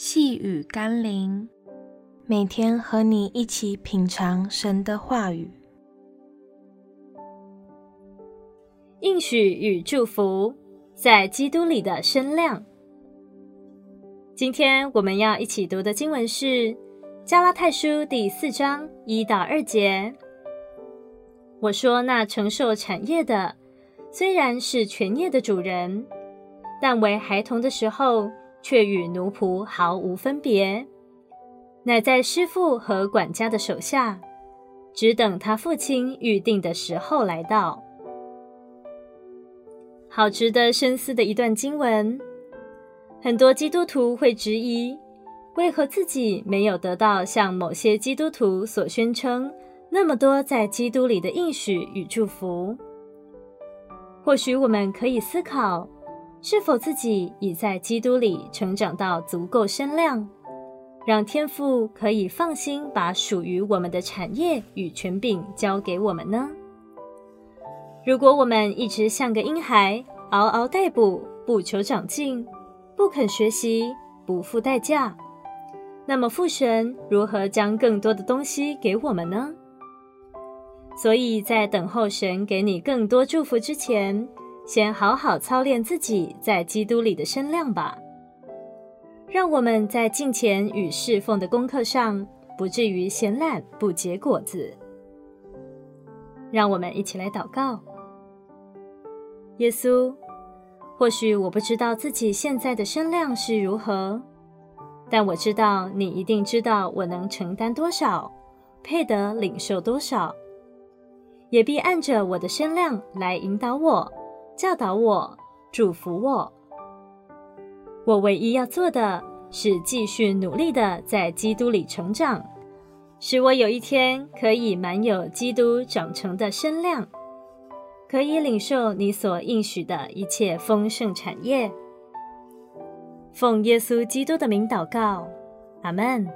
细雨甘霖，每天和你一起品尝神的话语。应许与祝福，在基督里的声量。今天我们要一起读的经文是《加拉太书》第四章一到二节。我说，那承受产业的，虽然是全业的主人，但为孩童的时候，却与奴仆毫无分别，乃在师傅和管家的手下，只等他父亲预定的时候来到。好值得深思的一段经文。很多基督徒会质疑，为何自己没有得到像某些基督徒所宣称那么多在基督里的应许与祝福？或许我们可以思考。是否自己已在基督里成长到足够身量，让天父可以放心把属于我们的产业与权柄交给我们呢？如果我们一直像个婴孩，嗷嗷待哺，不求长进，不肯学习，不付代价，那么父神如何将更多的东西给我们呢？所以在等候神给你更多祝福之前，先好好操练自己在基督里的身量吧，让我们在敬虔与侍奉的功课上不至于闲懒不结果子。让我们一起来祷告：耶稣，或许我不知道自己现在的身量是如何，但我知道你一定知道我能承担多少，配得领受多少，也必按着我的身量来引导我。教导我，祝福我。我唯一要做的是继续努力的在基督里成长，使我有一天可以满有基督长成的身量，可以领受你所应许的一切丰盛产业。奉耶稣基督的名祷告，阿门。